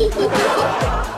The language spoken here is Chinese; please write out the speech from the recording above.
哈哈哈哈哈